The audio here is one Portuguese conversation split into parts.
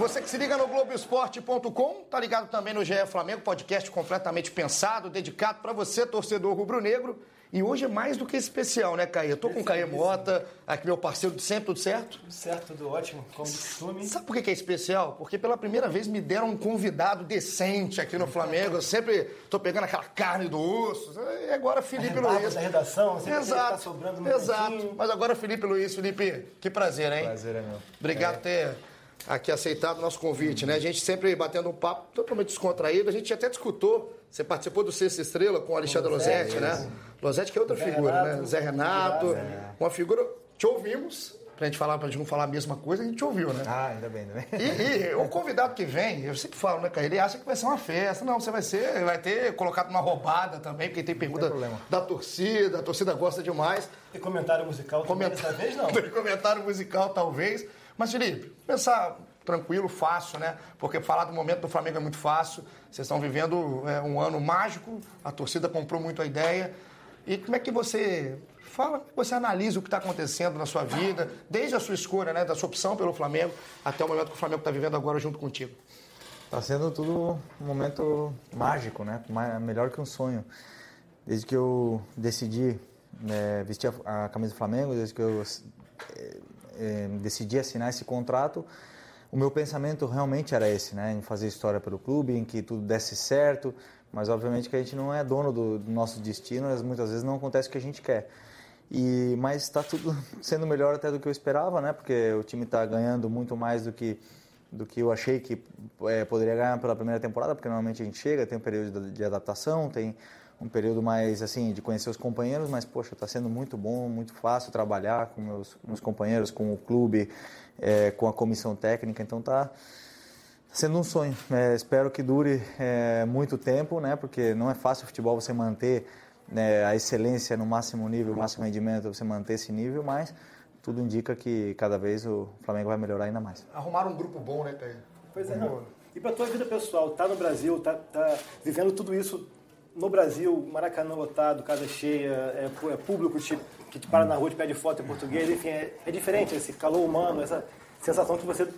Você que se liga no Globoesporte.com, tá ligado também no GE Flamengo, podcast completamente pensado, dedicado para você, torcedor rubro-negro. E hoje é mais do que especial, né, Caí? Eu tô com o Caí Mota, aqui meu parceiro de sempre, tudo certo? Tudo certo, tudo ótimo, como de costume. Sabe por que é especial? Porque pela primeira vez me deram um convidado decente aqui no Flamengo. Eu sempre tô pegando aquela carne do osso. E agora Felipe Luiz. da redação, sempre Exato. tá sobrando um Exato. cantinho. Mas agora Felipe Luiz, Felipe, que prazer, hein? Prazer é meu. Obrigado por ter aqui aceitado o nosso convite, né? A gente sempre batendo um papo totalmente descontraído. A gente até discutou. Você participou do Sexta Estrela com o Alexandre Losetti, né? Losetti que é outra Zé figura, Renato, né? Zé Renato. Zé. Uma figura. Te ouvimos. Pra gente falar, pra gente não falar a mesma coisa, a gente ouviu, né? Ah, ainda bem, ainda bem. E, e o convidado que vem, eu sempre falo, né, cara? Ele acha que vai ser uma festa. Não, você vai ser, vai ter colocado uma roubada também, porque tem pergunta problema. da torcida, a torcida gosta demais. Tem comentário musical também dessa vez, não? Tem comentário musical, talvez. Mas, Felipe, pensar tranquilo, fácil, né? Porque falar do momento do Flamengo é muito fácil. Vocês estão vivendo é, um ano mágico, a torcida comprou muito a ideia. E como é que você fala, é você analisa o que está acontecendo na sua vida, desde a sua escolha, né, da sua opção pelo Flamengo, até o momento que o Flamengo está vivendo agora junto contigo? Tá sendo tudo um momento mágico, né? Melhor que um sonho. Desde que eu decidi né, vestir a, a camisa do Flamengo, desde que eu eh, decidi assinar esse contrato, o meu pensamento realmente era esse, né? Em fazer história pelo clube, em que tudo desse certo. Mas obviamente que a gente não é dono do, do nosso destino, muitas vezes não acontece o que a gente quer. E, mas está tudo sendo melhor até do que eu esperava, né? Porque o time está ganhando muito mais do que do que eu achei que eh, poderia ganhar pela primeira temporada, porque normalmente a gente chega, tem um período de adaptação, tem um período mais assim de conhecer os companheiros, mas poxa, está sendo muito bom, muito fácil trabalhar com meus, meus companheiros, com o clube, eh, com a comissão técnica, então tá sendo um sonho. É, espero que dure é, muito tempo, né? Porque não é fácil o futebol você manter né, a excelência no máximo nível, o máximo rendimento, você manter esse nível, mas tudo indica que cada vez o Flamengo vai melhorar ainda mais. Arrumaram um grupo bom, né, Caio? Pois é, não. E pra tua vida pessoal, tá no Brasil, tá, tá vivendo tudo isso no Brasil, Maracanã lotado, casa cheia, é, é público te- que te para na rua, te pede foto em português, enfim, é, é diferente esse calor humano, essa sensação que você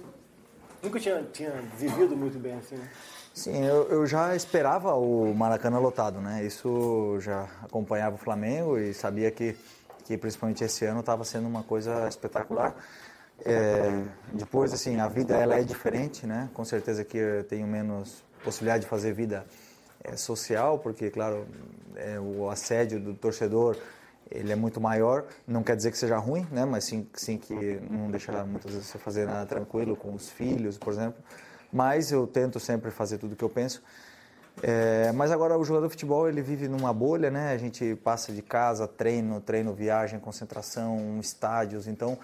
nunca tinha, tinha vivido muito bem, assim, né? Sim, eu, eu já esperava o Maracanã lotado, né? Isso já acompanhava o Flamengo e sabia que, que principalmente esse ano estava sendo uma coisa espetacular. É, depois, assim, a vida ela é diferente, né? Com certeza que eu tenho menos possibilidade de fazer vida é, social, porque, claro, é, o assédio do torcedor ele é muito maior. Não quer dizer que seja ruim, né? Mas sim, sim que não deixa muitas vezes você fazer nada tranquilo com os filhos, por exemplo. Mas eu tento sempre fazer tudo o que eu penso. É, mas agora o jogador de futebol ele vive numa bolha, né? A gente passa de casa, treino, treino, viagem, concentração, estádios. Então,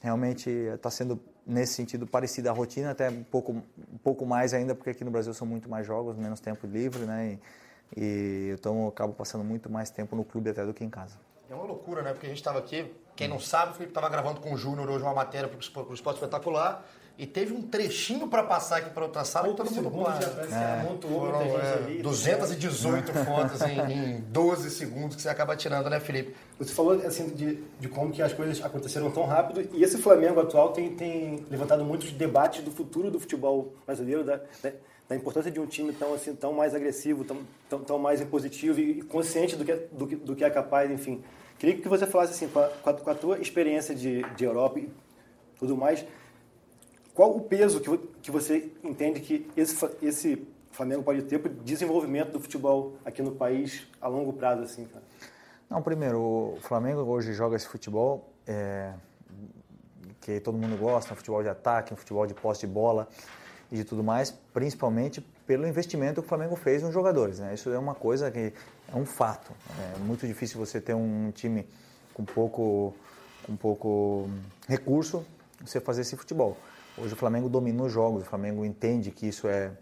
realmente está sendo nesse sentido parecida a rotina, até um pouco, um pouco mais ainda, porque aqui no Brasil são muito mais jogos, menos tempo livre, né? E, e então eu acabo passando muito mais tempo no clube até do que em casa. É uma loucura, né? Porque a gente estava aqui, quem não sabe, o Felipe estava gravando com o Júnior hoje uma matéria para o Esporte Espetacular e teve um trechinho para passar aqui para outra sala e todo mundo Foram gente é, ali. 218 fotos em, em 12 segundos que você acaba tirando, né, Felipe? Você falou assim de, de como que as coisas aconteceram tão rápido e esse Flamengo atual tem, tem levantado muitos debates do futuro do futebol brasileiro, da, da, da importância de um time tão assim tão mais agressivo, tão, tão, tão mais impositivo e consciente do que, é- do, que, do que é capaz, enfim. Queria que você falasse assim, com a, com a- com a tua experiência de, de Europa e tudo mais, qual o peso que, que você entende que esse, esse Flamengo pode ter para o desenvolvimento do futebol aqui no país a longo prazo, assim, cara? Não, primeiro, o Flamengo hoje joga esse futebol é, que todo mundo gosta, um futebol de ataque, um futebol de posse de bola e de tudo mais, principalmente pelo investimento que o Flamengo fez nos jogadores. Né? Isso é uma coisa que é um fato. É muito difícil você ter um time com pouco, com pouco recurso você fazer esse futebol. Hoje o Flamengo domina os jogos, o Flamengo entende que isso é,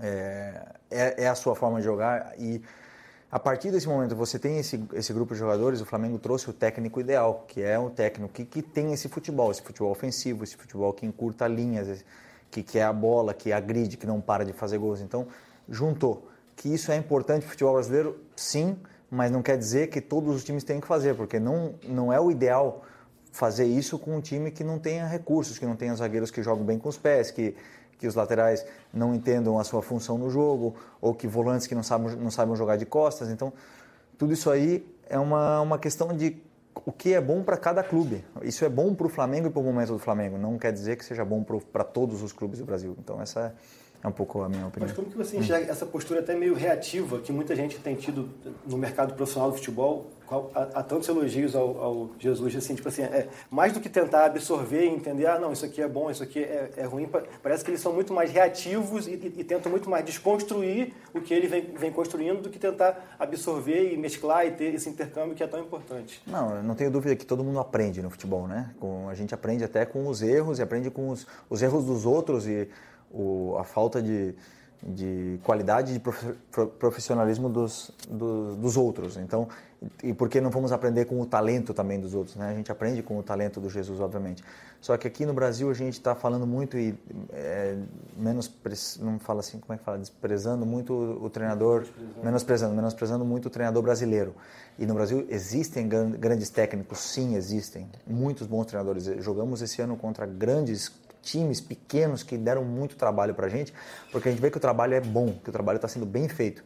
é, é, é a sua forma de jogar e A partir desse momento, você tem esse, esse grupo de jogadores, o Flamengo trouxe o técnico ideal, que é um técnico que, que tem esse futebol, esse futebol ofensivo, esse futebol que encurta linhas, que quer a bola, que agride, que não para de fazer gols. Então, juntou. Que isso é importante para o futebol brasileiro, sim, mas não quer dizer que todos os times têm que fazer, porque não, não é o ideal fazer isso com um time que não tenha recursos, que não tenha zagueiros que jogam bem com os pés, que, que os laterais não entendam a sua função no jogo, ou que volantes que não sabem, não sabem jogar de costas. Então, tudo isso aí é uma, uma questão de o que é bom para cada clube. Isso é bom para o Flamengo e para o momento do Flamengo. Não quer dizer que seja bom para todos os clubes do Brasil. Então, essa é é um pouco a minha opinião. Mas como que você enxerga essa postura até meio reativa que muita gente tem tido no mercado profissional do futebol? Há, tantos elogios ao, ao, Jesus, assim, tipo assim, é, mais do que tentar absorver e entender, ah, não, isso aqui é bom, isso aqui é, é ruim, parece que eles são muito mais reativos e, e, e, tentam muito mais desconstruir o que ele vem, vem construindo do que tentar absorver e mesclar e ter esse intercâmbio que é tão importante. Não, eu não tenho dúvida que todo mundo aprende no futebol, né? Com, a gente aprende até com os erros e aprende com os, os erros dos outros e o, a falta de, de qualidade de profissionalismo dos, dos, dos, outros. Então, e por que não vamos aprender com o talento também dos outros? Né? A gente aprende com o talento do Jesus, obviamente. Só que aqui no Brasil a gente está falando muito e é, menos não fala assim como é que fala desprezando muito o treinador menosprezando menosprezando muito o treinador brasileiro e no Brasil existem grandes técnicos sim existem muitos bons treinadores jogamos esse ano contra grandes times pequenos que deram muito trabalho para a gente, porque a gente vê que o trabalho é bom, que o trabalho está sendo bem feito.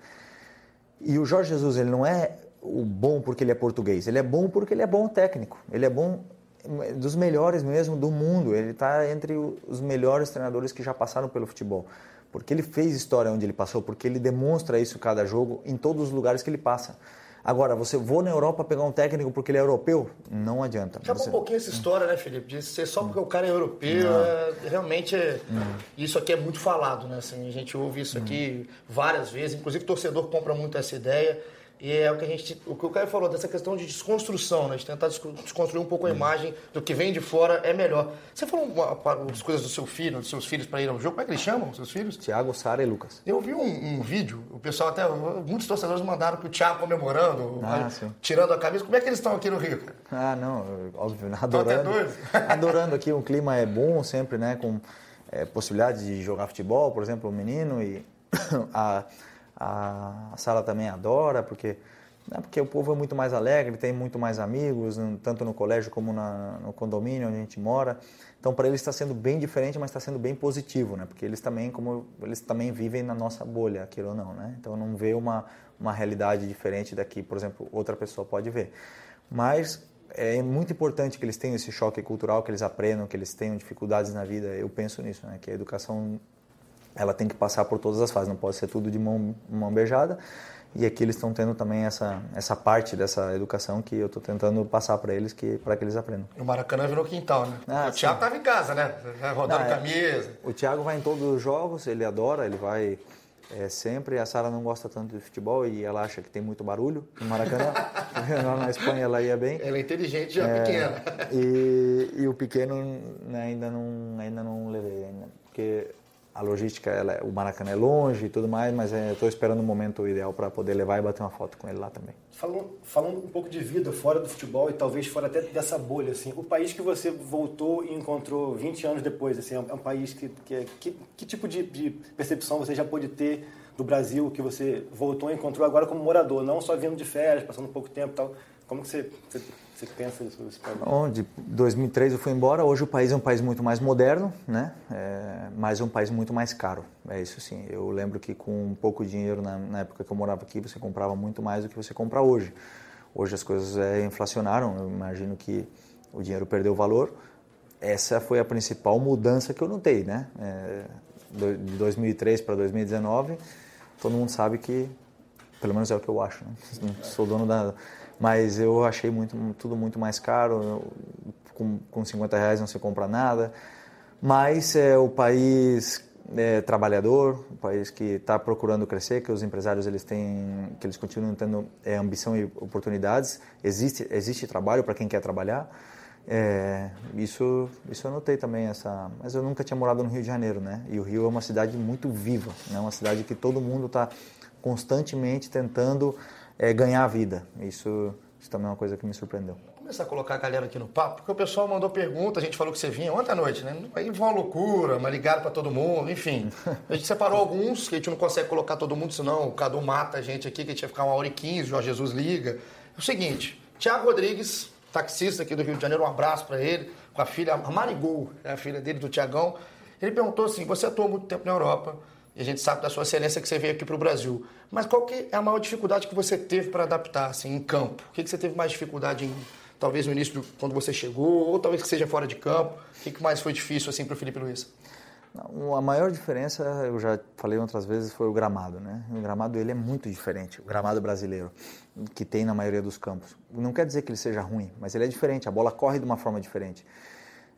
E o Jorge Jesus, ele não é o bom porque ele é português, ele é bom porque ele é bom técnico, ele é bom dos melhores mesmo do mundo, ele está entre os melhores treinadores que já passaram pelo futebol. Porque ele fez história onde ele passou, porque ele demonstra isso cada jogo em todos os lugares que ele passa. Agora, você vou na Europa pegar um técnico porque ele é europeu? Não adianta. Acaba você... um pouquinho essa história, né, Felipe? De ser só porque o cara é europeu. É, realmente, é, isso aqui é muito falado, né? Assim, a gente ouve isso aqui várias vezes. Inclusive, o torcedor compra muito essa ideia. E é o que a gente, o que o Caio falou dessa questão de desconstrução, né? De tentar desconstruir um pouco a imagem do que vem de fora é melhor. Você falou as coisas do seu filho, dos seus filhos para ir ao jogo. Como é que eles chamam, seus filhos? Tiago, Sara e Lucas. Eu vi um, um, vídeo, o pessoal até muitos torcedores mandaram que o Thiago comemorando, ah, tirando a camisa. Como é que eles estão aqui no Rio? Ah, não, óbvio, adorando. adorando aqui, o clima é bom sempre, né? Com é, possibilidade de jogar futebol, por exemplo, o menino e a a, Sala também adora, porque, né, porque o povo é muito mais alegre, tem muito mais amigos, tanto no colégio como na, no condomínio onde a gente mora. Então, para eles está sendo bem diferente, mas está sendo bem positivo, né? Porque eles também, como eles também vivem na nossa bolha, aquilo ou não, né? Então, não vê uma, uma realidade diferente daqui, por exemplo, outra pessoa pode ver. Mas é muito importante que eles tenham esse choque cultural, que eles aprendam, que eles tenham dificuldades na vida. Eu penso nisso, né? Que a educação ela tem que passar por todas as fases, não pode ser tudo de mão, mão beijada. E aqui eles estão tendo também essa, essa parte dessa educação que eu estou tentando passar para eles que para que eles aprendam. O Maracanã virou quintal, né? Ah, o Thiago estava em casa, né? Rodando não, é, camisa. O Thiago vai em todos os jogos, ele adora, ele vai é, sempre. A Sara não gosta tanto de futebol e ela acha que tem muito barulho no Maracanã. Lá na Espanha ela ia bem. Ela é inteligente já é, pequena. E, e o pequeno né, ainda não ainda não levei ainda, porque a logística, ela, o Maracanã é longe e tudo mais, mas é, estou esperando o momento ideal para poder levar e bater uma foto com ele lá também. Falando, falando um pouco de vida fora do futebol e talvez fora até dessa bolha, assim, o país que você voltou e encontrou 20 anos depois, assim, é um, é um país que, que, é, que, que tipo de, de, percepção você já pôde ter do Brasil que você voltou e encontrou agora como morador, não só vindo de férias, passando pouco tempo e tal. Como que você, você você pensa sobre esse país? Onde 2003 eu fui embora, hoje o país é um país muito mais moderno, né? É, mas é um país muito mais caro. É isso sim. Eu lembro que com pouco dinheiro na, na, época que eu morava aqui, você comprava muito mais do que você compra hoje. Hoje as coisas é, inflacionaram, eu imagino que o dinheiro perdeu valor. Essa foi a principal mudança que eu notei, né? É, de 2003 para 2019, todo mundo sabe que, pelo menos é o que eu acho, né? Não sou dono da mas eu achei muito, tudo muito mais caro. Com, com 50 reais não se compra nada. Mas é o país é, trabalhador, um país que está procurando crescer, que os empresários eles têm, que eles continuam tendo é, ambição e oportunidades. Existe existe trabalho para quem quer trabalhar. É, isso isso eu notei também essa, mas eu nunca tinha morado no Rio de Janeiro, né? E o Rio é uma cidade muito viva, né? Uma cidade que todo mundo está constantemente tentando é, ganhar a vida. Isso, isso também é uma coisa que me surpreendeu. Começar a colocar a galera aqui no papo, porque o pessoal mandou pergunta, a gente falou que você vinha ontem à noite, né? Aí foi uma loucura, mas ligaram para todo mundo, enfim. A gente separou alguns, que a gente não consegue colocar todo mundo, senão o Cadu mata a gente aqui, que a gente ia ficar uma hora e quinze, Jorge Jesus liga. É o seguinte, Tiago Rodrigues, taxista aqui do Rio de Janeiro, um abraço para ele, com a filha, a Marigol, é a filha dele, do Tiagão. Ele perguntou assim, você atuou muito tempo na Europa, e a gente sabe da sua excelência que você veio aqui para o Brasil. Mas qual que é a maior dificuldade que você teve para adaptar, assim, em campo? O que, que você teve mais dificuldade em, talvez no início, quando você chegou, ou talvez que seja fora de campo? O que, que mais foi difícil, assim, para o Felipe Luiz? Não, a maior diferença, eu já falei outras vezes, foi o gramado, né? O gramado ele é muito diferente, o gramado brasileiro, que tem na maioria dos campos. Não quer dizer que ele seja ruim, mas ele é diferente, a bola corre de uma forma diferente.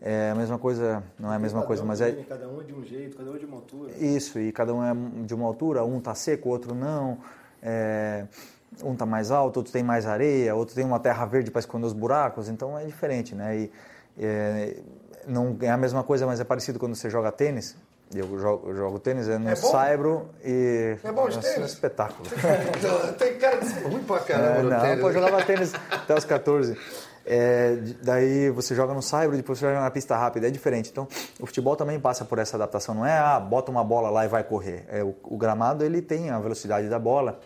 É a mesma coisa, não é a mesma coisa, mas é. Cada um é de um jeito, cada um é de uma altura. Isso, e cada um é de uma altura, um tá seco, o outro não. É, um tá mais alto, outro tem mais areia, outro tem uma terra verde para esconder os buracos, então é diferente, né? E, é, não é a mesma coisa, mas é parecido quando você joga tênis. Eu jogo, eu jogo tênis é no É saibro e. É bom de Nossa, tênis? um espetáculo. Tem cara de ser ruim pra caramba É, não, tênis. pô, eu jogava tênis até os 14. É, daí você joga no saibro, depois você joga na pista rápida, é diferente. Então, o futebol também passa por essa adaptação. Não é, ah, bota uma bola lá e vai correr. É, o, o gramado, ele tem a velocidade da bola.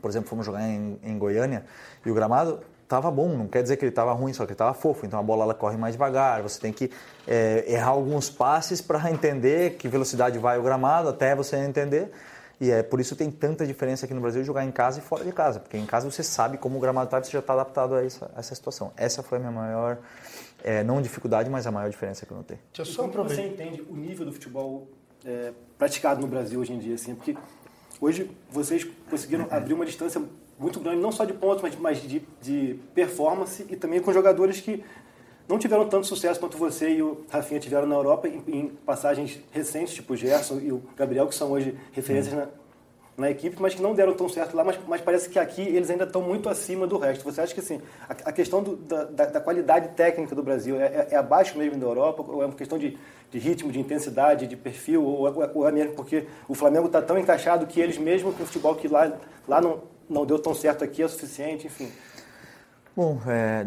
Por exemplo, fomos jogar em, em Goiânia e o gramado estava bom, não quer dizer que ele estava ruim, só que ele estava fofo. Então a bola ela corre mais devagar, você tem que é, errar alguns passes para entender que velocidade vai o gramado, até você entender. E é por isso tem tanta diferença aqui no Brasil de jogar em casa e fora de casa, porque em casa você sabe como o gramado está e você já está adaptado a essa, a essa situação. Essa foi a minha maior, é, não dificuldade, mas a maior diferença que eu notei. Deixa eu E só como que você entende o nível do futebol é, praticado no Brasil hoje em dia? Assim? Porque hoje vocês conseguiram abrir uma distância muito grande, não só de pontos, mas, mas de, de performance e também com jogadores que não tiveram tanto sucesso quanto você e o Rafinha tiveram na Europa em, em passagens recentes, tipo o Gerson e o Gabriel, que são hoje referências na, na equipe, mas que não deram tão certo lá, mas, mas parece que aqui eles ainda estão muito acima do resto. Você acha que assim, a, a questão do- da, da- da qualidade técnica do Brasil é, é- é abaixo mesmo da Europa, ou é uma questão de, de ritmo, de intensidade, de perfil, ou, é- ou é mesmo porque o Flamengo está tão encaixado que eles mesmo com o futebol que lá, lá não, não deu tão certo aqui é suficiente, enfim. Bom, é,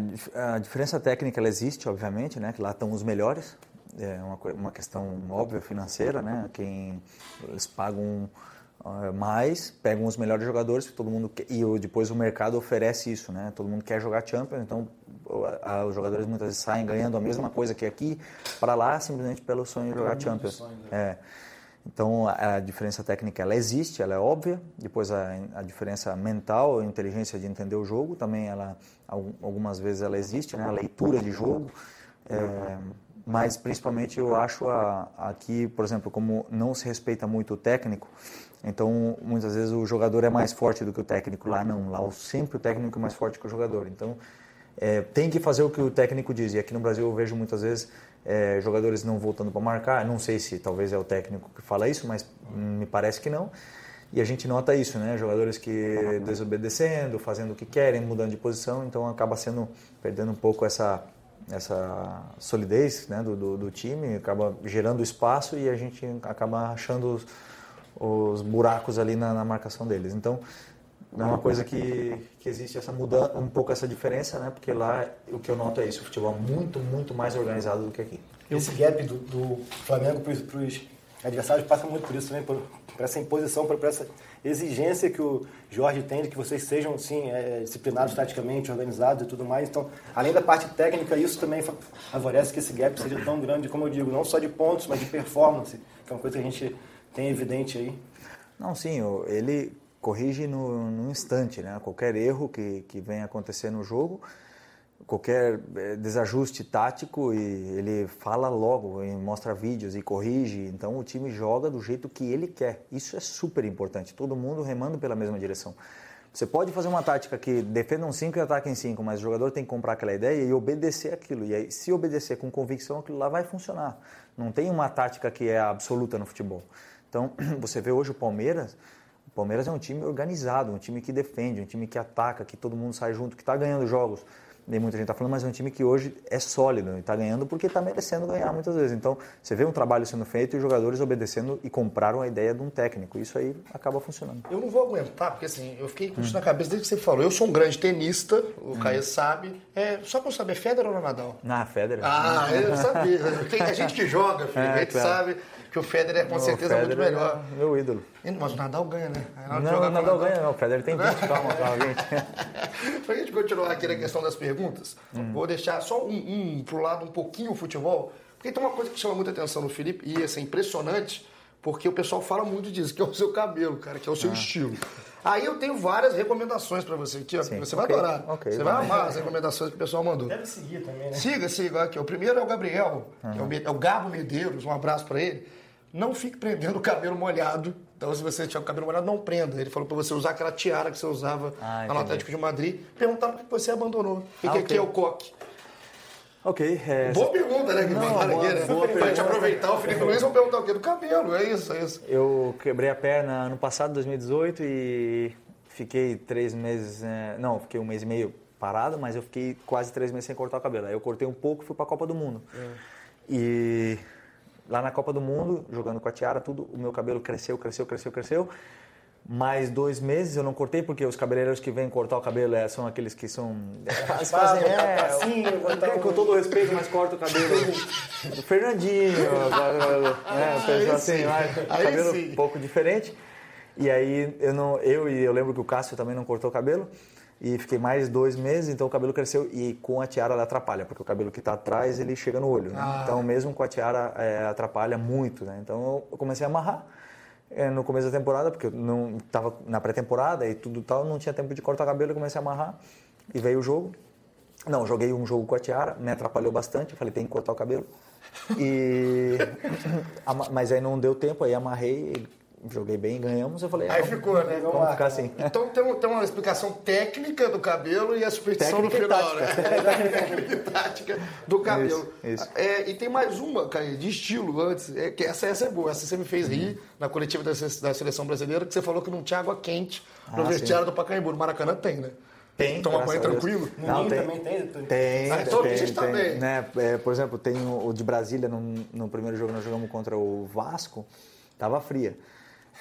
a diferença técnica ela existe, obviamente, né? Que lá estão os melhores. É uma, uma questão óbvia financeira, né? Quem eles pagam ah, mais, pegam os melhores jogadores, que todo mundo quer, e depois o mercado oferece isso, né? Todo mundo quer jogar Champions, então o- a- os jogadores muitas vezes saem ganhando a mesma coisa que aqui para lá simplesmente pelo sonho de jogar Champions. É. Então a, diferença técnica ela existe, ela é óbvia. Depois a, a diferença mental, a inteligência de entender o jogo também ela al- algumas vezes ela existe, né? A leitura de jogo. É, mas principalmente eu acho aqui, por exemplo, como não se respeita muito o técnico, então muitas vezes o jogador é mais forte do que o técnico. Lá não, lá sempre o técnico é mais forte que o jogador. Então é, tem que fazer o que o técnico diz. E aqui no Brasil eu vejo muitas vezes é, jogadores não voltando para marcar. Não sei se talvez é o técnico que fala isso, mas me parece que não. E a gente nota isso, né? Jogadores que desobedecendo, fazendo o que querem, mudando de posição, então acaba sendo perdendo um pouco essa essa solidez né, do, do, do time, acaba gerando espaço e a gente acaba achando os, os buracos ali na, na marcação deles. Então é uma coisa que, que existe essa mudança, um pouco essa diferença, né? Porque lá o que eu noto é isso, o futebol é muito, muito mais organizado do que aqui. Esse gap do, do Flamengo para os adversários passa muito por isso também, por, por essa imposição, por, por essa exigência que o Jorge tem de que vocês sejam, sim, é, disciplinados taticamente, organizados e tudo mais. Então, além da parte técnica, isso também fa- favorece que esse gap seja tão grande, como eu digo, não só de pontos, mas de performance, que é uma coisa que a gente tem evidente aí. Não, sim, ele corrige no, no instante, né? Qualquer erro que, que venha acontecer no jogo, qualquer eh, desajuste tático, e ele fala logo, e mostra vídeos e corrige. Então o time joga do jeito que ele quer. Isso é super importante. Todo mundo remando pela mesma direção. Você pode fazer uma tática que defenda um 5 e ataque em 5, mas o jogador tem que comprar aquela ideia e obedecer aquilo. E aí, se obedecer com convicção, aquilo lá vai funcionar. Não tem uma tática que é absoluta no futebol. Então, você vê hoje o Palmeiras, o Palmeiras é um time organizado, um time que defende, um time que ataca, que todo mundo sai junto, que está ganhando jogos. nem muita gente está falando, mas é um time que hoje é sólido e está ganhando porque está merecendo ganhar muitas vezes. Então, você vê um trabalho sendo feito e os jogadores obedecendo e compraram a ideia de um técnico. Isso aí acaba funcionando. Eu não vou aguentar, porque assim, eu fiquei com isso hum. na cabeça desde que você falou. Eu sou um grande tenista, o hum. Caio sabe. É, só para eu saber, Federer ou Nadal? Ah, Federer. Ah, eu sabia. Tem a gente que joga, filho, é, a gente claro. sabe que o Federer é com certeza muito melhor. É meu ídolo. Mas o Nadal ganha, né? Não, o Nadal ganha, não. O Federer tem 20, calma, calma, 20. Para a gente continuar aqui na questão das perguntas, hum. vou deixar só um, um pro lado um pouquinho o futebol, porque tem uma coisa que chama muita atenção no Felipe, e assim, impressionante, porque o pessoal fala muito disso, que é o seu cabelo, cara, que é o seu ah. estilo. Aí eu tenho várias recomendações para você aqui, ó, Sim, você vai okay, adorar. Okay, você vai amar as recomendações que o pessoal mandou. Deve seguir também, né? Siga, siga. Aqui, o primeiro é o Gabriel, uhum. é, o, é o Gabo Medeiros, um abraço para ele. Não fique prendendo o cabelo molhado. Então, se você tiver o cabelo molhado, não prenda. Ele falou para você usar aquela tiara que você usava ah, no Atlético de Madrid. Perguntaram por que você abandonou. O que, ah, okay. que é o coque? Ok. É... Boa pergunta, né? Que não, boa, aqui, né? Boa pra gente aproveitar o Felipe Luiz, vamos perguntar o quê? Do cabelo, é isso, é isso. Eu quebrei a perna ano passado, 2018, e fiquei três meses. É... Não, fiquei um mês e meio parado, mas eu fiquei quase três meses sem cortar o cabelo. Aí eu cortei um pouco e fui pra Copa do Mundo. É. E lá na Copa do Mundo, jogando com a tiara, tudo, o meu cabelo cresceu, cresceu, cresceu, cresceu. Mais dois meses eu não cortei, porque os cabeleireiros que vêm cortar o cabelo é, são aqueles que são. É, fazem, é, assim, com todo o respeito, mas corta o cabelo. o Fernandinho, né, o pessoal assim, o cabelo um pouco diferente. E aí eu não, eu e eu lembro que o Cássio também não cortou o cabelo e fiquei mais dois meses, então o cabelo cresceu e com a tiara ela atrapalha, porque o cabelo que está atrás ele chega no olho, né? ah. Então mesmo com a tiara é, atrapalha muito, né? Então eu comecei a amarrar é, no começo da temporada, porque eu não estava na pré-temporada e tudo tal, não tinha tempo de cortar o cabelo, eu comecei a amarrar e veio o jogo. Não, joguei um jogo com a tiara, me atrapalhou bastante, falei tem que cortar o cabelo. E mas aí não deu tempo, aí amarrei, joguei bem, ganhamos, eu falei... Aí ficou, né? Vamos, vamos ficar assim. Então tem, tem, uma explicação técnica do cabelo e a superstição técnica no final, né? técnica e tática do cabelo. Isso, isso. É, e tem mais uma, Caio, de estilo antes, é, que essa, essa é boa, essa você me fez rir uhum. na coletiva da, da, seleção brasileira, que você falou que não tinha água quente no ah, vestiário do Pacaembu. No Maracanã tem, né? Tem. Toma banho tranquilo? Não, tem, também tem. Tem, ah, tem, tem, também. Né? É, por exemplo, tem o, o de Brasília, no, no primeiro jogo nós jogamos contra o Vasco, tava fria.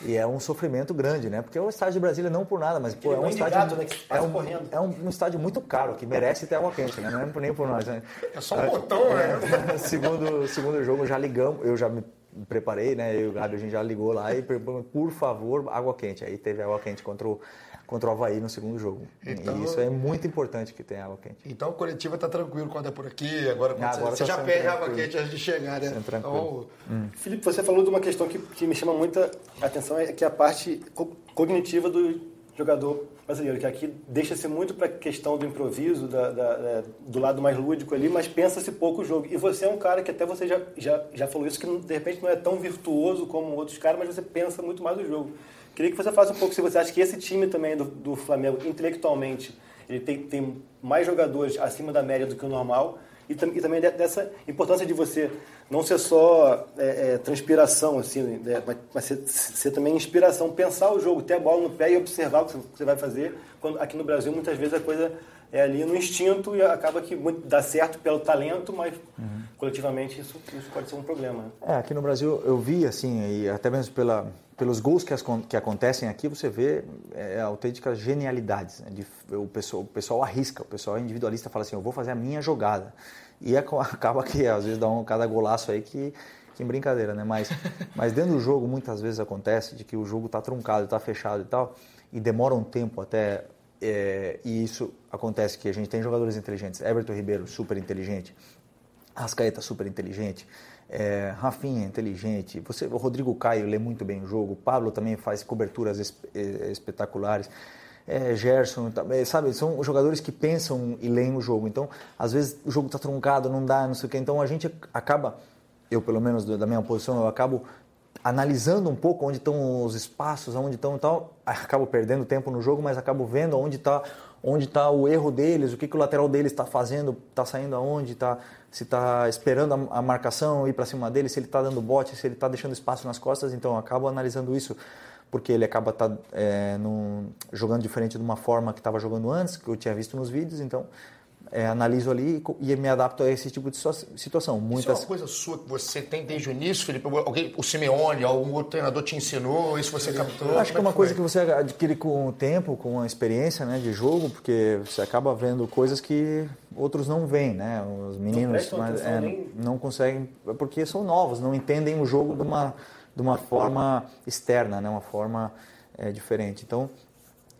E é um sofrimento grande, né? Porque o estádio de Brasília não por nada, mas pô, é um estádio gato, né? é, um, é um, um, estádio muito caro que merece ter água quente, né? Não é nem por nós, né? É só um botão, né? É, segundo segundo jogo já ligamos, eu já me preparei, né? Eu e o Gabi a gente já ligou lá e por favor água quente. Aí teve água quente contra o contra o Havaí no segundo jogo. Então, e isso é muito importante que tenha água quente. Então a coletiva está tranquilo quando é por aqui, agora, ah, agora você, tá já perde água quente antes de chegar, né? Então, hum. Felipe, você falou de uma questão que, que me chama muita atenção, é que é a parte cognitiva do jogador brasileiro, que aqui deixa-se muito para a questão do improviso, da, da, da, do lado mais lúdico ali, mas pensa-se pouco o jogo. E você é um cara que até você já, já, já falou isso, que de repente não é tão virtuoso como outros caras, mas você pensa muito mais o jogo. Queria que você falasse um pouco se você acha que esse time também do, do Flamengo, intelectualmente, ele tem, tem mais jogadores acima da média do que o normal e, e também dessa importância de você não ser só é, é, transpiração, assim, né, mas, mas ser, ser, também inspiração, pensar o jogo, ter a bola no pé e observar o que você vai fazer. Quando, aqui no Brasil, muitas vezes a coisa é ali no instinto e acaba que dá certo pelo talento, mas uhum. Coletivamente isso, isso pode ser um problema. É, aqui no Brasil eu vi, assim, e até mesmo pela, pelos gols que, as, que acontecem aqui, você vê é, autênticas genialidades. Né? De, o, pessoal, o pessoal arrisca, o pessoal individualista fala assim, eu vou fazer a minha jogada. E acaba que às vezes dá um cada golaço aí que, que brincadeira, né? Mas, mas dentro do jogo muitas vezes acontece de que o jogo está truncado, está fechado e tal, e demora um tempo até. É, e isso acontece que a gente tem jogadores inteligentes. Everton Ribeiro, super inteligente. Rascaeta, super inteligente. É, Rafinha, inteligente. Você, o Rodrigo Caio lê muito bem o jogo. Pablo também faz coberturas es, espetaculares. É, Gerson, sabe? São jogadores que pensam e leem o jogo. Então, às vezes o jogo está truncado, não dá, não sei o quê. Então, a gente acaba, eu pelo menos da minha posição, eu acabo analisando um pouco onde estão os espaços, onde estão e tal. Acabo perdendo tempo no jogo, mas acabo vendo onde está onde está o erro deles, o que, que o lateral deles está fazendo, está saindo aonde, tá, se está esperando a, a, marcação ir para cima dele, se ele está dando bote, se ele está deixando espaço nas costas. Então, eu acabo analisando isso porque ele acaba tá, é, jogando diferente de uma forma que estava jogando antes, que eu tinha visto nos vídeos. Então, é, analiso ali e, e, me adapto a esse tipo de situação. Muitas... Isso é uma coisa sua que você tem desde o início, Felipe? Alguém, o Simeone, algum outro treinador te ensinou? Isso você captou? Acho que é uma coisa que você adquire com o tempo, com a experiência né, de jogo, porque você acaba vendo coisas que outros não veem, né? Os meninos não, é, nem... não conseguem, porque são novos, não entendem o jogo de uma, de uma forma externa, né? uma forma é, diferente. Então,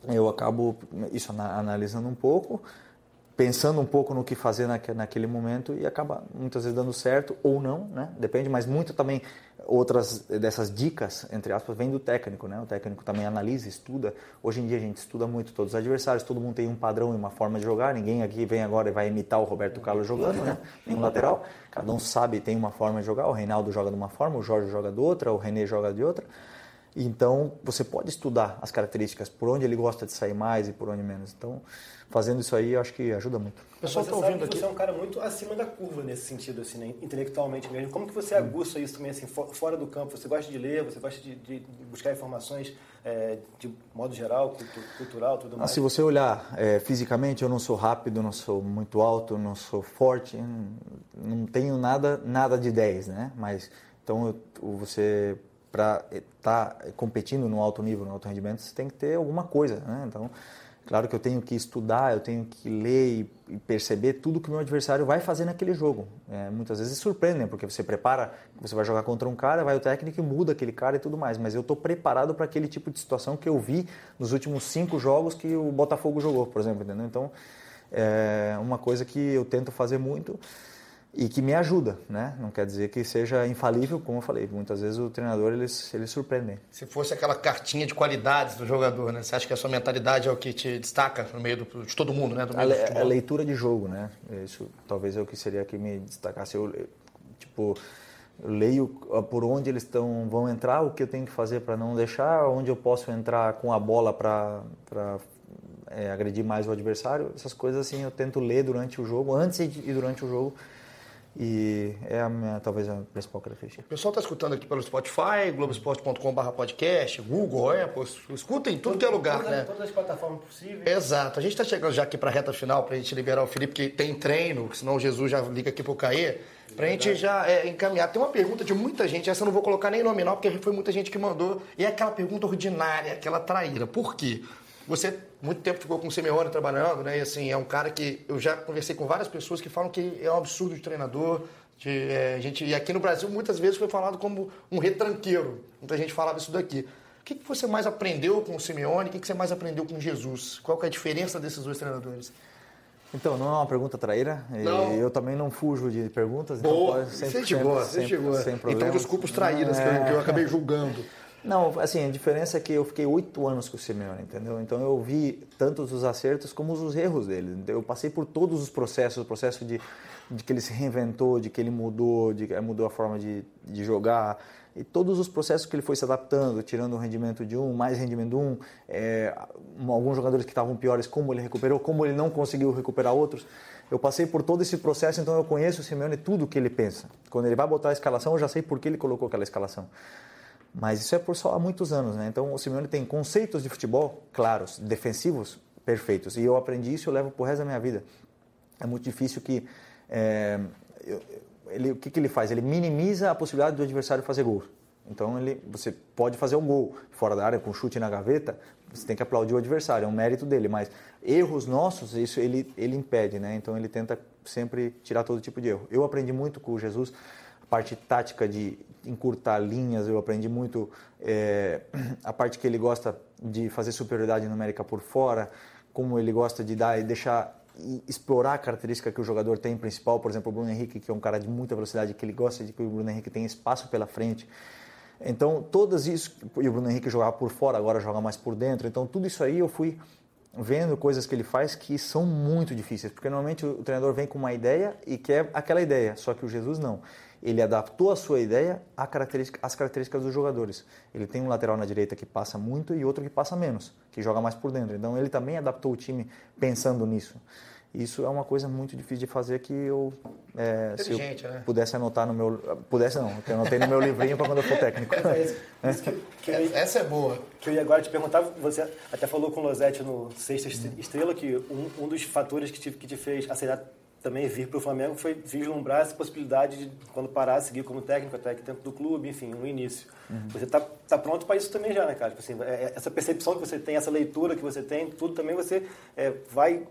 eu acabo isso analisando um pouco pensando um pouco no que fazer naquele momento e acaba muitas vezes dando certo ou não, né? Depende, mas muito também outras dessas dicas, entre aspas, vem do técnico, né? O técnico também analisa, estuda. Hoje em dia a gente estuda muito todos os adversários, todo mundo tem um padrão e uma forma de jogar, ninguém aqui vem agora e vai imitar o Roberto Carlos jogando, né? Nenhum lateral. Cada um sabe, tem uma forma de jogar, o Reinaldo joga de uma forma, o Jorge joga de outra, o René joga de outra. Então, você pode estudar as características, por onde ele gosta de sair mais e por onde menos. Então, fazendo isso aí, eu acho que ajuda muito. O pessoal está ouvindo aqui. Você é um cara muito acima da curva nesse sentido, assim, né? intelectualmente mesmo. Como que você aguça isso também, assim, fora do campo? Você gosta de ler, você gosta de, de buscar informações é, de modo geral, cultural, tudo mais? Ah, se você olhar é, fisicamente, eu não sou rápido, não sou muito alto, não sou forte, não tenho nada, nada de 10, né? Mas, então, eu, você para estar tá competindo no alto nível, no alto rendimento, você tem que ter alguma coisa, né? Então, claro que eu tenho que estudar, eu tenho que ler e, perceber tudo que o meu adversário vai fazer naquele jogo. É, muitas vezes surpreendem, porque você prepara, você vai jogar contra um cara, vai o técnico e muda aquele cara e tudo mais, mas eu estou preparado para aquele tipo de situação que eu vi nos últimos cinco jogos que o Botafogo jogou, por exemplo, entendeu? Então, é uma coisa que eu tento fazer muito e que me ajuda, né? Não quer dizer que seja infalível, como eu falei. Muitas vezes o treinador eles eles surpreendem. Se fosse aquela cartinha de qualidades do jogador, né? Você acha que a sua mentalidade é o que te destaca no meio do, de todo mundo, né? a, le, a, leitura de jogo, né? Isso talvez é o que seria que me destacasse. Eu, tipo, eu leio por onde eles estão vão entrar, o que eu tenho que fazer para não deixar, onde eu posso entrar com a bola para é, agredir mais o adversário. Essas coisas assim eu tento ler durante o jogo, antes e durante o jogo e é a minha, talvez a principal característica. O pessoal está escutando aqui pelo Spotify, globoesporte.com.br podcast, Google, Apple, escutem em tudo que é lugar, todas, né? Todas as plataformas possíveis. Exato. A gente está chegando já aqui para a reta final, para a gente liberar o Felipe, que tem treino, senão o Jesus já liga aqui para o Caê, para a gente já é, encaminhar. Tem uma pergunta de muita gente, essa eu não vou colocar nem nominal, porque foi muita gente que mandou, e é aquela pergunta ordinária, aquela traíra. Por quê? Você muito tempo ficou com o Simeone trabalhando, né? E assim, é um cara que eu já conversei com várias pessoas que falam que é um absurdo de treinador. De, é, gente, e aqui no Brasil muitas vezes foi falado como um retranqueiro. Muita gente falava isso daqui. O que, que você mais aprendeu com o Simeone? O que, que você mais aprendeu com Jesus? Qual é a diferença desses dois treinadores? Então, não é uma pergunta traíra. Não. eu também não fujo de perguntas. Boa, então sempre, você chegou, você chegou. Então, desculpa os traíras é... que, eu, que eu acabei julgando. Não, assim, a diferença é que eu fiquei oito anos com o Simeone, entendeu? Então eu vi tantos os acertos como os erros dele. Eu passei por todos os processos, o processo de, de que ele se reinventou, de que ele mudou, de que mudou a forma de, de jogar, e todos os processos que ele foi se adaptando, tirando o rendimento de um, mais rendimento de um, é, alguns jogadores que estavam piores, como ele recuperou, como ele não conseguiu recuperar outros. Eu passei por todo esse processo, então eu conheço o Simeone tudo o que ele pensa. Quando ele vai botar a escalação, eu já sei por que ele colocou aquela escalação. Mas isso é por só há muitos anos, né? Então o Simeone tem conceitos de futebol claros, defensivos perfeitos. E eu aprendi isso e eu levo pro resto da minha vida. É muito difícil que... É, ele, o que, que ele faz? Ele minimiza a possibilidade do adversário fazer gol. Então ele, você pode fazer um gol fora da área com chute na gaveta, você tem que aplaudir o adversário, é um mérito dele. Mas erros nossos, isso ele, ele impede, né? Então ele tenta sempre tirar todo tipo de erro. Eu aprendi muito com o Jesus parte tática de encurtar linhas, eu aprendi muito é, a parte que ele gosta de fazer superioridade numérica por fora, como ele gosta de dar e deixar explorar a característica que o jogador tem principal, por exemplo, o Bruno Henrique, que é um cara de muita velocidade, que ele gosta de que o Bruno Henrique tenha espaço pela frente. Então, todas isso, e o Bruno Henrique jogava por fora, agora joga mais por dentro. Então, tudo isso aí eu fui vendo coisas que ele faz que são muito difíceis, porque normalmente o treinador vem com uma ideia e quer aquela ideia, só que o Jesus não ele adaptou a sua ideia às características, características dos jogadores. Ele tem um lateral na direita que passa muito e outro que passa menos, que joga mais por dentro. Então ele também adaptou o time pensando nisso. Isso é uma coisa muito difícil de fazer que eu, é, se eu né? pudesse anotar no meu... Pudesse não, que eu anotei no meu livrinho para quando eu for técnico. É isso, isso que, que eu, Essa é boa. que eu ia agora te perguntar, você até falou com o Losetti no Sexta Estrela que um, um dos fatores que te, que te fez aceitar também vir para o Flamengo foi vislumbrar essa possibilidade de, quando parar, seguir como técnico, até aqui dentro do clube, enfim, no início. Uhum. Você está tá pronto para isso também já, né, cara? Tipo assim, é, essa percepção que você tem, essa leitura que você tem, tudo também você é, vai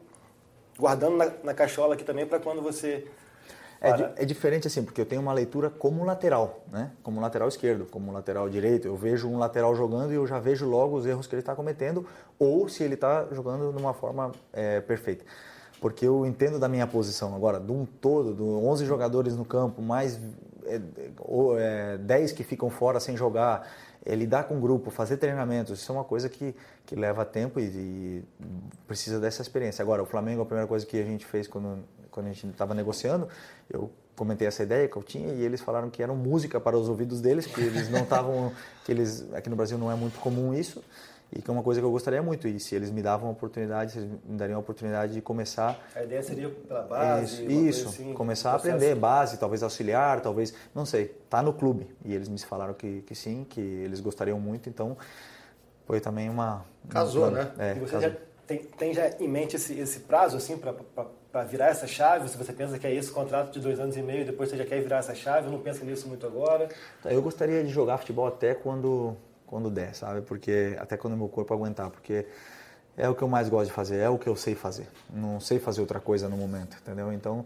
guardando na, na cachola aqui também para quando você é, é, diferente assim, porque eu tenho uma leitura como lateral, né? Como lateral esquerdo, como lateral direito. Eu vejo um lateral jogando e eu já vejo logo os erros que ele está cometendo ou se ele está jogando de uma forma é, perfeita. Porque eu entendo da minha posição agora, de um todo, de 11 jogadores no campo, mais é, é, 10 que ficam fora sem jogar, é, lidar com o grupo, fazer treinamentos, isso é uma coisa que, que leva tempo e, e precisa dessa experiência. Agora, o Flamengo, a primeira coisa que a gente fez quando quando a gente estava negociando, eu comentei essa ideia que eu tinha e eles falaram que era música para os ouvidos deles, que eles não estavam, que eles aqui no Brasil não é muito comum isso e que é uma coisa que eu gostaria muito. E se eles me davam a oportunidade, se eles me dariam a oportunidade de começar a ideia seria pela base isso, isso. assim, começar a aprender base talvez auxiliar talvez não sei. Tá no clube. E eles me falaram que, que sim que eles gostariam muito. Então foi também uma casou uma, né? É, e você casou. já tem, tem já em mente esse, esse prazo assim para para virar essa chave? Se você pensa que é isso, contrato de dois anos e meio, depois você já quer virar essa chave, não pensa nisso muito agora? Eu gostaria de jogar futebol até quando, quando der, sabe? Porque até quando meu corpo aguentar, porque é o que eu mais gosto de fazer, é o que eu sei fazer. Não sei fazer outra coisa no momento, entendeu? Então,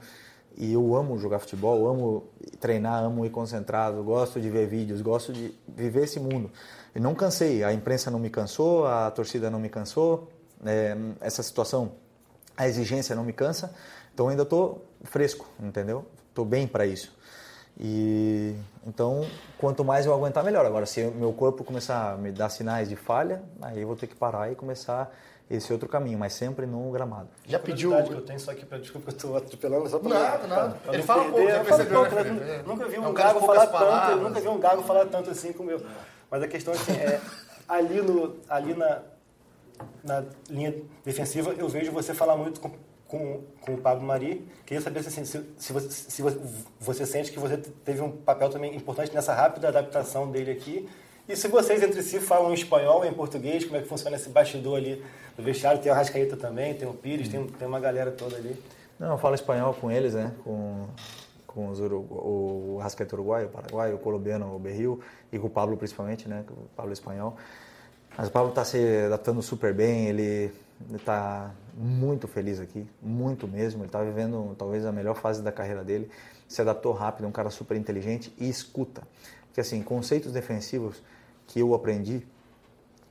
e eu amo jogar futebol, amo treinar, amo ir concentrado, gosto de ver vídeos, gosto de viver esse mundo. E não cansei, a imprensa não me cansou, a torcida não me cansou, é, essa situação a exigência não me cansa, então ainda estou fresco, entendeu? Estou bem para isso. E então, quanto mais eu aguentar, melhor. Agora, se meu corpo começar a me dar sinais de falha, aí eu vou ter que parar e começar esse outro caminho, mas sempre no gramado. Já pediu? Que eu tenho só aqui para desculpa que eu estou atropelando só para nada, nada. Ele fala pouco, já percebeu, né? Nunca vi um, é um gago falar tanto, nunca vi um gago falar tanto assim como eu. Mas a questão assim, é ali no ali na na linha defensiva, eu vejo você falar muito com, com, com o Pablo Mari. Queria saber assim, se, se, você, se você sente que você teve um papel também importante nessa rápida adaptação dele aqui. E se vocês entre si falam em espanhol, em português, como é que funciona esse bastidor ali do vestiário? Tem o Rascaeta também, tem o Pires, tem, tem uma galera toda ali. Não, eu falo espanhol com eles, né? Com, com os o Rascaeta uruguaio, o paraguaio, o colombiano, o Berril, e com o Pablo principalmente, né? O Pablo espanhol. Mas o Pablo está se adaptando super bem, ele está muito feliz aqui, muito mesmo. Ele está vivendo talvez a melhor fase da carreira dele. Se adaptou rápido, é um cara super inteligente e escuta. Porque assim, conceitos defensivos que eu aprendi,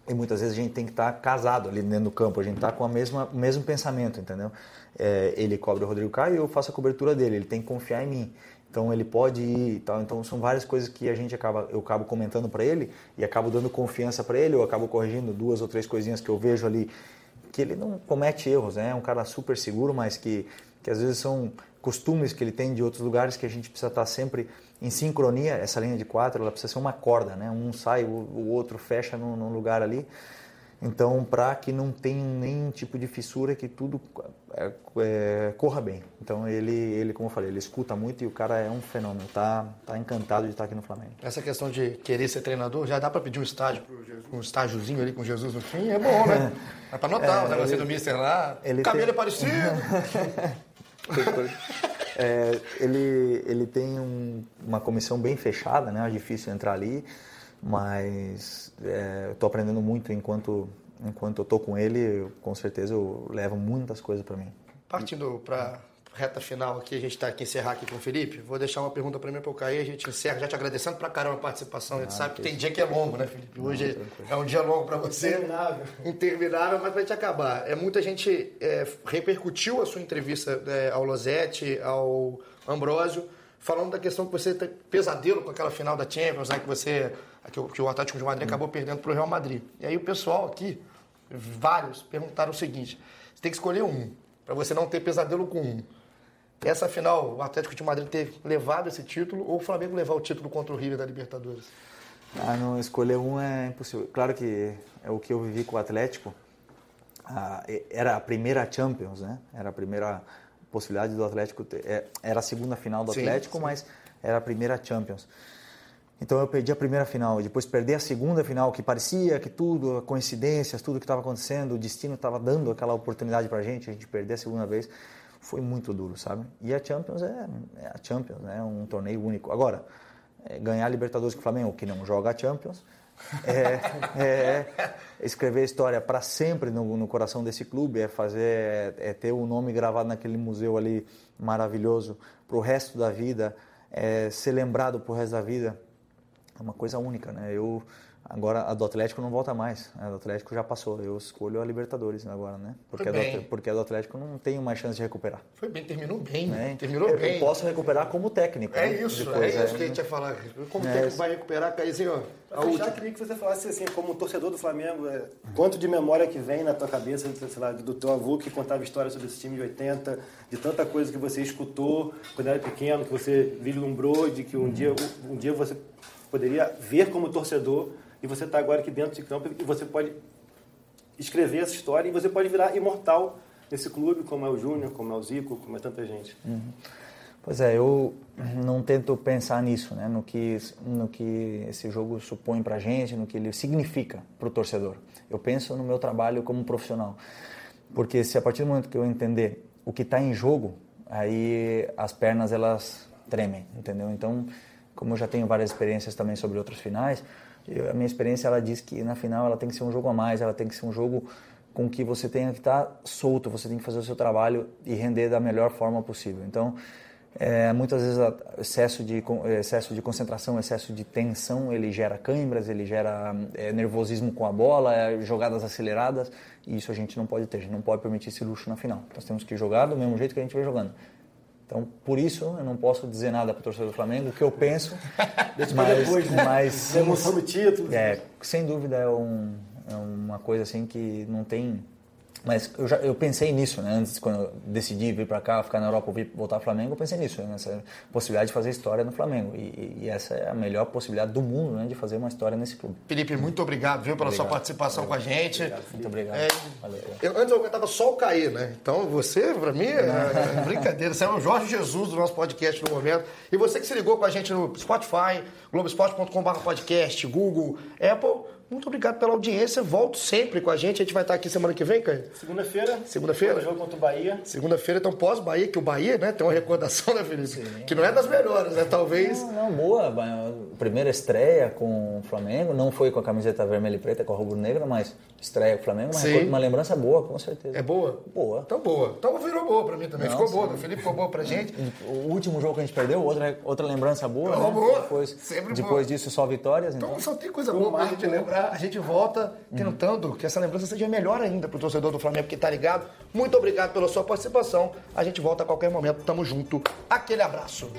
e muitas vezes a gente tem que estar tá casado ali dentro do campo, a gente está com a mesma, o mesmo pensamento, entendeu? É, ele cobre o Rodrigo Caio e eu faço a cobertura dele, ele tem que confiar em mim. Então ele pode ir e tal. Então são várias coisas que a gente acaba, eu acabo comentando para ele e acabo dando confiança para ele, ou acabo corrigindo duas ou três coisinhas que eu vejo ali que ele não comete erros, né? É um cara super seguro, mas que, que às vezes são costumes que ele tem de outros lugares que a gente precisa estar sempre em sincronia. Essa linha de quatro, ela precisa ser uma corda, né? Um sai, o, o outro fecha num, num lugar ali. Então, para que não tenha nenhum tipo de fissura, que tudo é, é, corra bem. Então, ele, ele, como eu falei, ele escuta muito e o cara é um fenômeno. Tá, tá encantado de estar aqui no Flamengo. Essa questão de querer ser treinador, já dá para pedir um estágio, um estágiozinho ali com Jesus no fim, é bom, né? É para notar é, o negócio do Mister lá. Ele Cabelo tem... é parecido. é, ele, ele tem um, uma comissão bem fechada, né? É difícil entrar ali mas é, estou aprendendo muito enquanto enquanto eu estou com ele, eu, com certeza eu levo muitas coisas para mim. Partindo para reta final aqui, a gente está aqui encerrar aqui com o Felipe. Vou deixar uma pergunta para mim para o Caí, a gente encerra já te agradecendo para caramba a participação. a gente ah, sabe que, tem dia que é longo, né, Felipe? Hoje Não, é um dia longo para você. Interminável. Interminável, mas vai te acabar. É, muita gente é, repercutiu a sua entrevista é, ao Losetti, ao Ambrósio, falando da questão que você tem pesadelo com aquela final da Champions, né, que você que o, que o Atlético de Madrid acabou perdendo para o Real Madrid. E aí o pessoal aqui, vários, perguntaram o seguinte: você tem que escolher um, para você não ter pesadelo com um. Essa final, o Atlético de Madrid ter levado esse título ou o Flamengo levar o título contra o River da Libertadores? Ah, não escolher um é impossível. Claro que é o que eu vivi com o Atlético a, era a primeira Champions, né? Era a primeira possibilidade do Atlético ter, é, era a segunda final do Sim, Atlético, sim. mas era a primeira Champions. Então eu perdi a primeira final depois perder a segunda final, que parecia que tudo, coincidências, tudo que estava acontecendo, o destino estava dando aquela oportunidade para a gente, a gente perder a segunda vez, foi muito duro, sabe? E a Champions é, é a Champions, né? É um torneio único. Agora, é, ganhar a Libertadores com o Flamengo, que não joga a Champions, é, é escrever história para sempre no, no coração desse clube, é fazer, é ter o nome gravado naquele museu ali maravilhoso para o resto da vida, é ser lembrado para o resto da vida é uma coisa única, né? Eu agora a do Atlético não volta mais, a do Atlético já passou. Eu escolho a Libertadores agora, né? Porque a, do, porque a do Atlético não tem mais chance de recuperar. Foi bem, terminou bem, Né? terminou eu, bem. eu posso recuperar como técnico. É né? isso, Depois, é isso que a gente ia falar. Como É isso. vai recuperar, Caizinho? Eu queria que você falasse assim, como torcedor do Flamengo, é, quanto de memória que vem na tua cabeça, sei lá, do teu avô que contava histórias sobre esse time de 80, de tanta coisa que você escutou quando era pequeno, que você vislumbrou, de que um dia um dia você poderia ver como torcedor e você está agora aqui dentro de campo e você pode escrever essa história e você pode virar imortal nesse clube, como é o Júnior, como é o Zico, como é tanta gente. Pois é, eu não tento pensar nisso, né? No que no que esse jogo supõe para gente, no que ele significa para o torcedor. Eu penso no meu trabalho como profissional, porque se a partir do momento que eu entender o que está em jogo, aí as pernas elas tremem, entendeu? Então, como eu já tenho várias experiências também sobre outras finais, a minha experiência ela diz que na final ela tem que ser um jogo a mais, ela tem que ser um jogo com que você tenha que estar solto, você tem que fazer o seu trabalho e render da melhor forma possível. Então, é, muitas vezes excesso de con- excesso de concentração, excesso de tensão, ele gera câimbras, ele gera é, nervosismo com a bola, é, jogadas aceleradas, e isso a gente não pode ter, a gente não pode permitir esse luxo na final. Nós temos que jogar do mesmo jeito que a gente vem jogando. Então, por isso, eu não posso dizer nada para o torcedor do Flamengo, o que eu penso, mas, depois, né? mas emoção do título. é, sem dúvida é, um- é uma coisa assim que não tem. Mas eu, já, eu pensei nisso, né? Antes, quando eu decidi vir para cá, ficar na Europa, vir, voltar ao Flamengo, eu pensei nisso, nessa possibilidade de fazer história no Flamengo. E, e essa é a melhor possibilidade do mundo, né? De fazer uma história nesse clube. Felipe, muito obrigado, viu, pela sua participação com a gente. Muito obrigado. É, Valeu. eu, antes eu aguentava só o cair, né? Então você, pra mim, é brincadeira. Você é o Jorge Jesus do nosso podcast no momento. E você que se ligou com a gente no Spotify, globesport.com.br podcast, Google, Apple, muito obrigado pela audiência. Volto sempre com a gente. A gente vai estar aqui semana que vem, Caio? Segunda-feira. Segunda-feira? Jogo contra o Bahia. Segunda-feira, então pós-Bahia, que o Bahia, né, tem uma recordação, né, Felipe? Que não é das melhores, né? Talvez. Não, não, boa. Primeira estreia com o Flamengo. Não foi com a camiseta vermelha e preta, com a rubro-negra, mas estreia com o Flamengo. Uma, Sim. uma lembrança boa, com certeza. É boa? Boa. Então boa. Então virou boa pra mim também. Não, ficou sim. boa. O Felipe ficou boa pra gente. O último jogo que a gente perdeu, outra, outra lembrança boa, Oh, né? boa. Depois, Sempre depois boa. disso, só vitórias. Então, Então só tem coisa boa pra gente lembrar. A gente volta tentando que essa lembrança seja melhor ainda pro torcedor do Flamengo que tá ligado. Muito obrigado pela sua participação. A gente volta a qualquer momento. Tamo junto. Aquele abraço.